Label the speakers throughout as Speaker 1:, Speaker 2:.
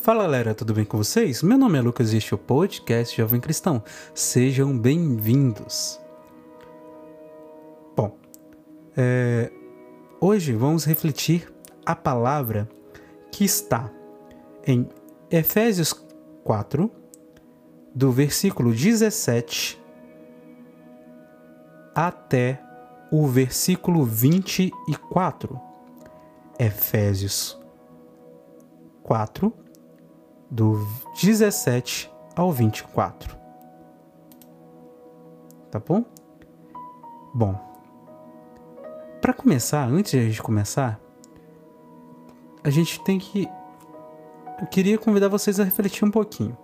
Speaker 1: Fala galera, tudo bem com vocês? Meu nome é Lucas e este é o podcast Jovem Cristão. Sejam bem-vindos. Bom, é, hoje vamos refletir a palavra que está em Efésios 4, do versículo 17 até o versículo 24. Efésios 4, do 17 ao 24. Tá bom? Bom, para começar, antes de a gente começar, a gente tem que. Eu queria convidar vocês a refletir um pouquinho.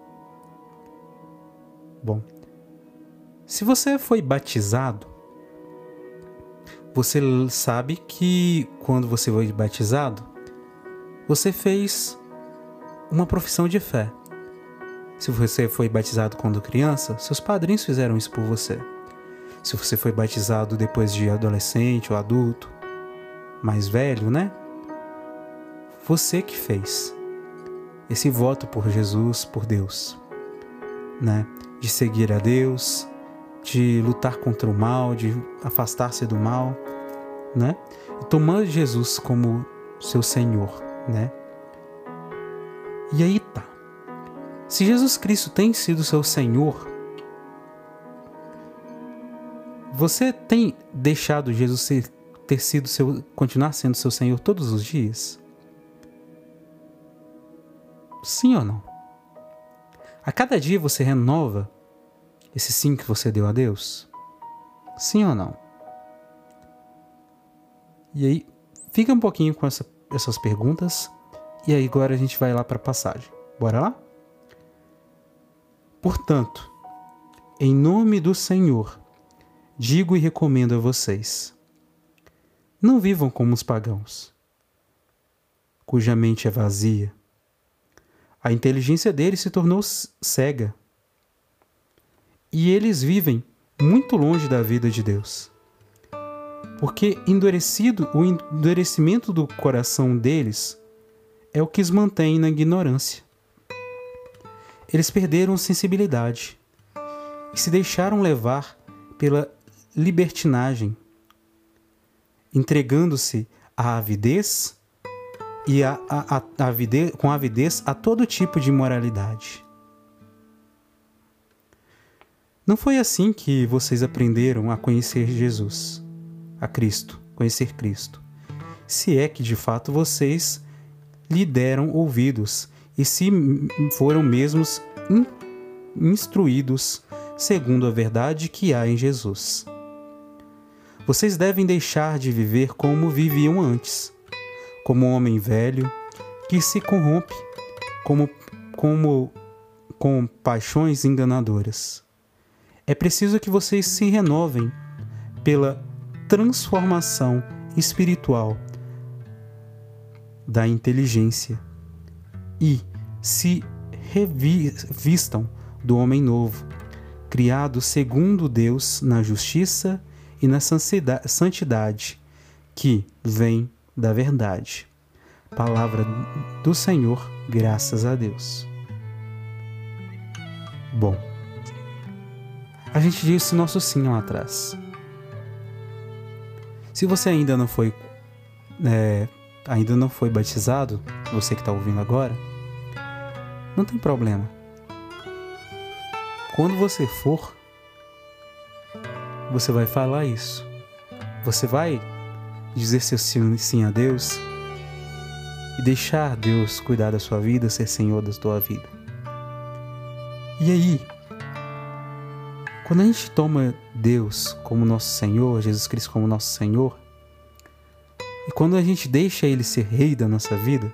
Speaker 1: Bom, se você foi batizado, você sabe que quando você foi batizado, você fez uma profissão de fé. Se você foi batizado quando criança, seus padrinhos fizeram isso por você. Se você foi batizado depois de adolescente ou adulto, mais velho, né? Você que fez esse voto por Jesus, por Deus, né? De seguir a Deus, de lutar contra o mal, de afastar-se do mal, né? E tomando Jesus como seu Senhor, né? E aí tá. Se Jesus Cristo tem sido seu Senhor, você tem deixado Jesus ter sido seu, continuar sendo seu Senhor todos os dias? Sim ou não? A cada dia você renova esse sim que você deu a Deus? Sim ou não? E aí, fica um pouquinho com essa, essas perguntas. E aí, agora a gente vai lá para a passagem. Bora lá? Portanto, em nome do Senhor, digo e recomendo a vocês: não vivam como os pagãos, cuja mente é vazia. A inteligência deles se tornou cega e eles vivem muito longe da vida de Deus. Porque endurecido, o endurecimento do coração deles é o que os mantém na ignorância. Eles perderam sensibilidade e se deixaram levar pela libertinagem, entregando-se à avidez e a, a, a, avidez, com avidez a todo tipo de imoralidade. Não foi assim que vocês aprenderam a conhecer Jesus, a Cristo, conhecer Cristo. Se é que de fato vocês lhe deram ouvidos e se foram mesmos instruídos segundo a verdade que há em Jesus. Vocês devem deixar de viver como viviam antes, como um homem velho que se corrompe, como, como com paixões enganadoras. É preciso que vocês se renovem pela transformação espiritual da inteligência e se revistam do homem novo, criado segundo Deus na justiça e na santidade que vem da verdade. Palavra do Senhor, graças a Deus. Bom, a gente disse nosso sim lá atrás. Se você ainda não foi, é, ainda não foi batizado, você que está ouvindo agora, não tem problema. Quando você for, você vai falar isso. Você vai dizer seu sim a Deus e deixar Deus cuidar da sua vida, ser Senhor da sua vida. E aí, quando a gente toma Deus como nosso Senhor, Jesus Cristo como nosso Senhor, quando a gente deixa Ele ser Rei da nossa vida,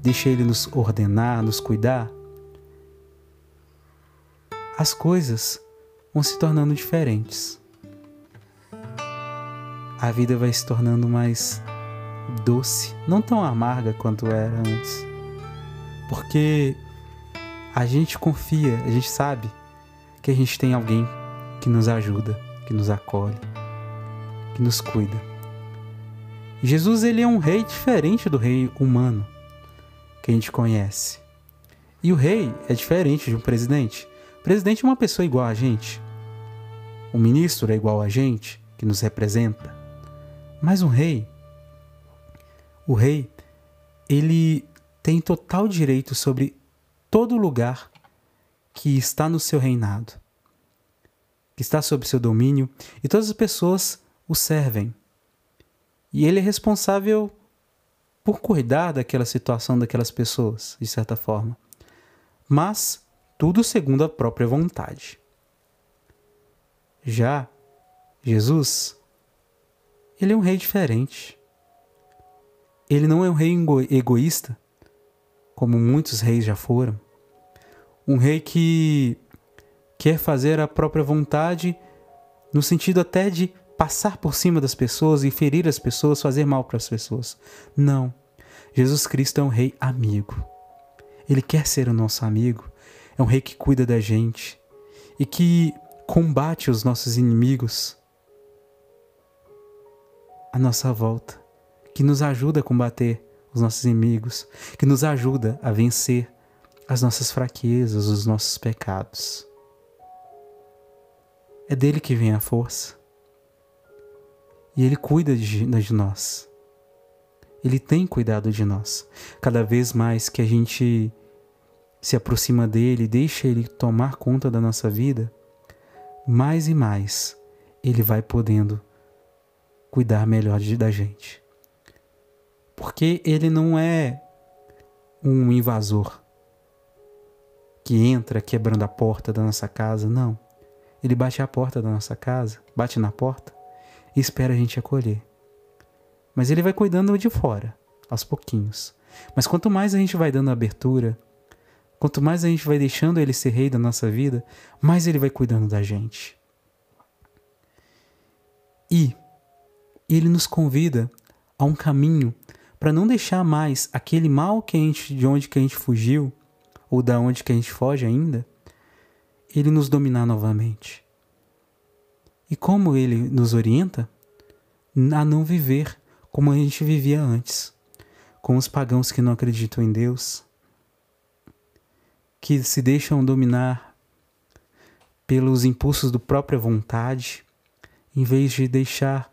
Speaker 1: deixa Ele nos ordenar, nos cuidar, as coisas vão se tornando diferentes. A vida vai se tornando mais doce, não tão amarga quanto era antes. Porque a gente confia, a gente sabe que a gente tem alguém que nos ajuda, que nos acolhe, que nos cuida. Jesus ele é um rei diferente do rei humano, que a gente conhece. E o rei é diferente de um presidente. O presidente é uma pessoa igual a gente. O ministro é igual a gente, que nos representa. Mas um rei, o rei, ele tem total direito sobre todo lugar que está no seu reinado, que está sob seu domínio, e todas as pessoas o servem. E ele é responsável por cuidar daquela situação daquelas pessoas, de certa forma. Mas tudo segundo a própria vontade. Já Jesus, ele é um rei diferente. Ele não é um rei egoísta, como muitos reis já foram. Um rei que quer fazer a própria vontade, no sentido até de passar por cima das pessoas e ferir as pessoas, fazer mal para as pessoas. Não. Jesus Cristo é um rei amigo. Ele quer ser o nosso amigo. É um rei que cuida da gente e que combate os nossos inimigos à nossa volta, que nos ajuda a combater os nossos inimigos, que nos ajuda a vencer as nossas fraquezas, os nossos pecados. É dele que vem a força. E ele cuida de, de nós. Ele tem cuidado de nós. Cada vez mais que a gente se aproxima dele, deixa ele tomar conta da nossa vida, mais e mais ele vai podendo cuidar melhor de, da gente. Porque ele não é um invasor que entra quebrando a porta da nossa casa, não. Ele bate a porta da nossa casa, bate na porta e espera a gente acolher. Mas ele vai cuidando de fora, aos pouquinhos. Mas quanto mais a gente vai dando abertura, quanto mais a gente vai deixando ele ser rei da nossa vida, mais ele vai cuidando da gente. E ele nos convida a um caminho para não deixar mais aquele mal que a gente, de onde que a gente fugiu ou da onde que a gente foge ainda, ele nos dominar novamente. E como ele nos orienta? A não viver como a gente vivia antes, com os pagãos que não acreditam em Deus, que se deixam dominar pelos impulsos da própria vontade, em vez de deixar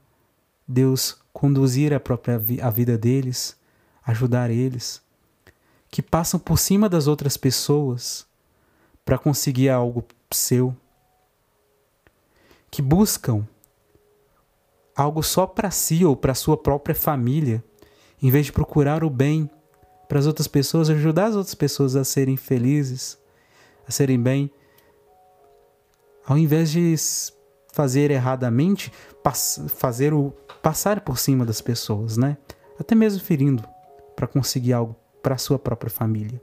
Speaker 1: Deus conduzir a própria a vida deles, ajudar eles, que passam por cima das outras pessoas para conseguir algo seu, que buscam algo só para si ou para sua própria família, em vez de procurar o bem para as outras pessoas, ajudar as outras pessoas a serem felizes, a serem bem, ao invés de fazer erradamente, fazer o passar por cima das pessoas, né? Até mesmo ferindo para conseguir algo para sua própria família,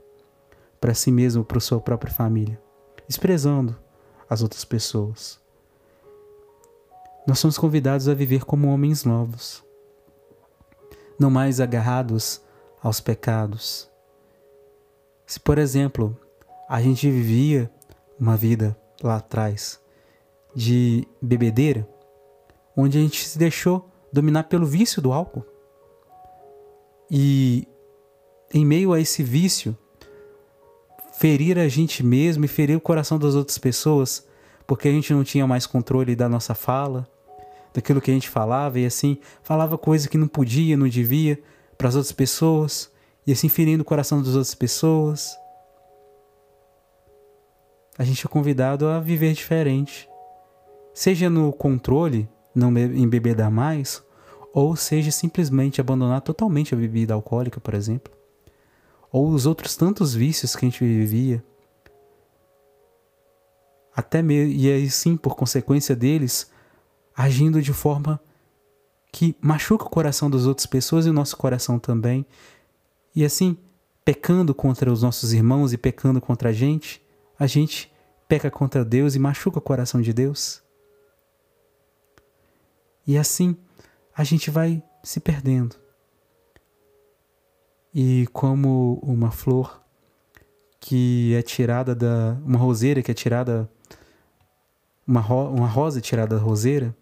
Speaker 1: para si mesmo, para sua própria família, desprezando as outras pessoas. Nós somos convidados a viver como homens novos, não mais agarrados aos pecados. Se, por exemplo, a gente vivia uma vida lá atrás de bebedeira, onde a gente se deixou dominar pelo vício do álcool. E em meio a esse vício, ferir a gente mesmo e ferir o coração das outras pessoas, porque a gente não tinha mais controle da nossa fala, daquilo que a gente falava e assim, falava coisa que não podia, não devia para as outras pessoas e assim ferindo o coração das outras pessoas. A gente é convidado a viver diferente. Seja no controle, não embebedar mais, ou seja simplesmente abandonar totalmente a bebida alcoólica, por exemplo, ou os outros tantos vícios que a gente vivia. Até e aí sim, por consequência deles, agindo de forma que machuca o coração das outras pessoas e o nosso coração também. E assim, pecando contra os nossos irmãos e pecando contra a gente, a gente peca contra Deus e machuca o coração de Deus. E assim, a gente vai se perdendo. E como uma flor que é tirada da. uma roseira que é tirada. Uma, ro, uma rosa tirada da roseira,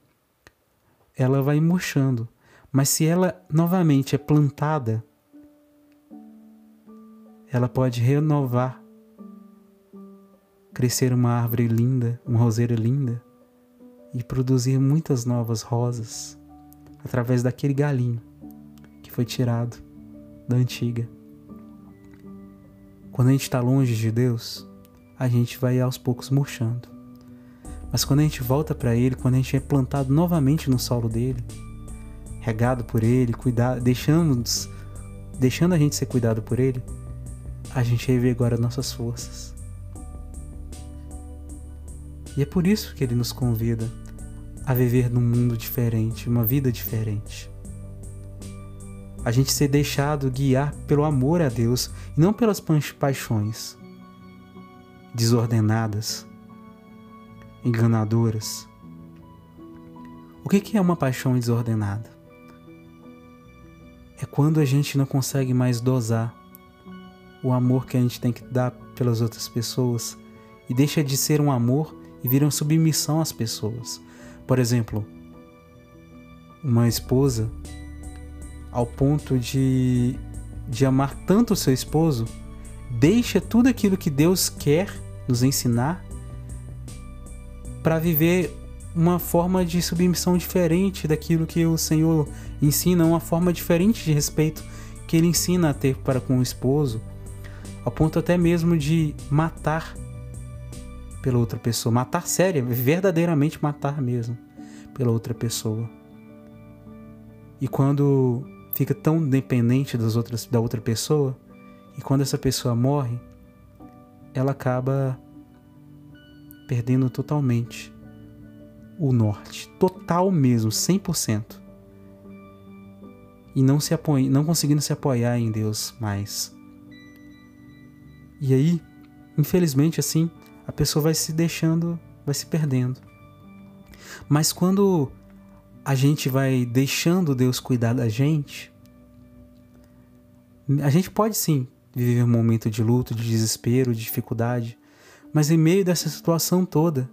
Speaker 1: ela vai murchando. Mas se ela novamente é plantada, ela pode renovar, crescer uma árvore linda, uma roseira linda e produzir muitas novas rosas através daquele galinho que foi tirado da antiga. Quando a gente está longe de Deus, a gente vai aos poucos murchando. Mas quando a gente volta para Ele, quando a gente é plantado novamente no solo dele, regado por Ele, cuidado, deixamos, deixando a gente ser cuidado por Ele, a gente revigora nossas forças. E é por isso que Ele nos convida a viver num mundo diferente, uma vida diferente. A gente ser deixado guiar pelo amor a Deus e não pelas paixões desordenadas, enganadoras. O que é uma paixão desordenada? É quando a gente não consegue mais dosar o amor que a gente tem que dar pelas outras pessoas e deixa de ser um amor e vira uma submissão às pessoas. Por exemplo, uma esposa ao ponto de, de amar tanto o seu esposo, deixa tudo aquilo que Deus quer nos ensinar para viver uma forma de submissão diferente daquilo que o Senhor ensina, uma forma diferente de respeito que ele ensina a ter para com o esposo, ao ponto até mesmo de matar pela outra pessoa, matar séria, verdadeiramente matar mesmo pela outra pessoa. E quando fica tão dependente das outras da outra pessoa, e quando essa pessoa morre, ela acaba perdendo totalmente o norte, total mesmo, 100%. E não se apoia, não conseguindo se apoiar em Deus mais. E aí, infelizmente assim, a pessoa vai se deixando, vai se perdendo. Mas quando a gente vai deixando Deus cuidar da gente, a gente pode sim viver um momento de luto, de desespero, de dificuldade, mas em meio dessa situação toda,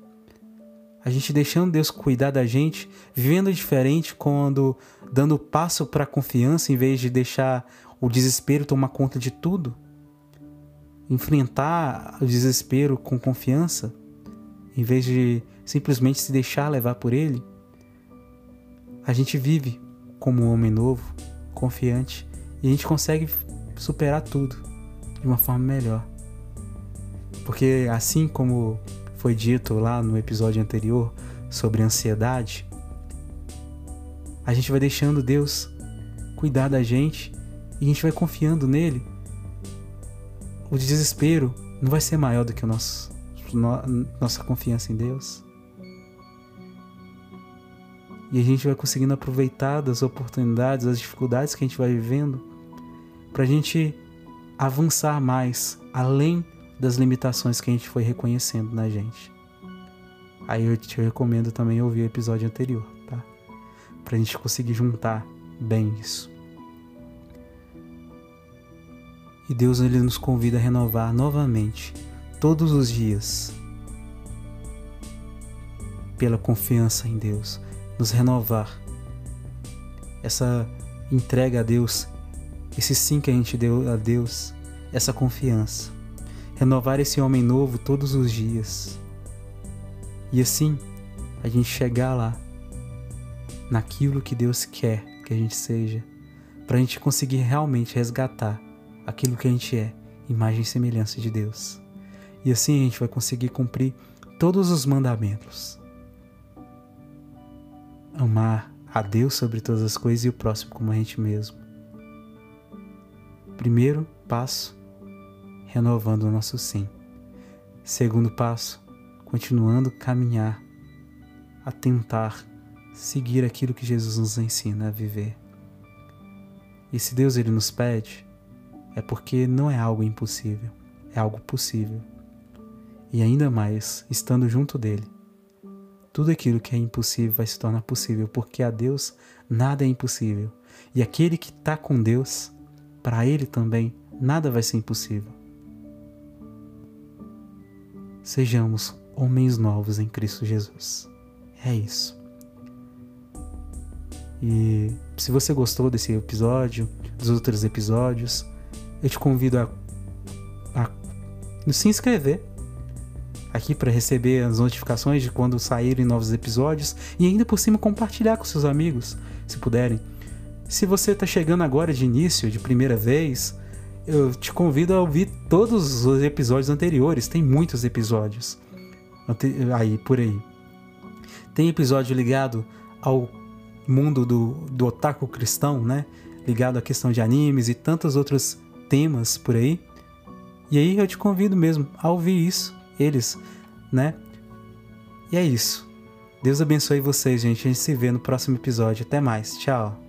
Speaker 1: a gente deixando Deus cuidar da gente, vivendo diferente quando dando passo para a confiança em vez de deixar o desespero tomar conta de tudo, enfrentar o desespero com confiança, em vez de simplesmente se deixar levar por ele, a gente vive como um homem novo, confiante, e a gente consegue superar tudo de uma forma melhor. Porque assim como foi dito lá no episódio anterior sobre ansiedade, a gente vai deixando Deus cuidar da gente e a gente vai confiando nele. O desespero não vai ser maior do que o nosso, no, nossa confiança em Deus. E a gente vai conseguindo aproveitar das oportunidades, das dificuldades que a gente vai vivendo, para a gente avançar mais, além das limitações que a gente foi reconhecendo na gente. Aí eu te recomendo também ouvir o episódio anterior, tá? Pra gente conseguir juntar bem isso. E Deus ele nos convida a renovar novamente, todos os dias, pela confiança em Deus, nos renovar. Essa entrega a Deus, esse sim que a gente deu a Deus, essa confiança renovar esse homem novo todos os dias. E assim, a gente chegar lá, naquilo que Deus quer que a gente seja, para a gente conseguir realmente resgatar aquilo que a gente é, imagem e semelhança de Deus. E assim a gente vai conseguir cumprir todos os mandamentos. Amar a Deus sobre todas as coisas e o próximo como a gente mesmo. Primeiro passo renovando o nosso sim. Segundo passo, continuando caminhar, a tentar seguir aquilo que Jesus nos ensina a viver. E se Deus ele nos pede, é porque não é algo impossível, é algo possível. E ainda mais, estando junto dele, tudo aquilo que é impossível vai se tornar possível, porque a Deus nada é impossível. E aquele que está com Deus, para ele também, nada vai ser impossível sejamos homens novos em Cristo Jesus. É isso. E se você gostou desse episódio, dos outros episódios, eu te convido a se inscrever aqui para receber as notificações de quando saírem novos episódios e ainda por cima compartilhar com seus amigos, se puderem. Se você está chegando agora de início, de primeira vez, eu te convido a ouvir todos os episódios anteriores, tem muitos episódios aí por aí. Tem episódio ligado ao mundo do, do otaku cristão, né? Ligado à questão de animes e tantos outros temas por aí. E aí eu te convido mesmo a ouvir isso eles, né? E é isso. Deus abençoe vocês, gente. A gente se vê no próximo episódio. Até mais. Tchau.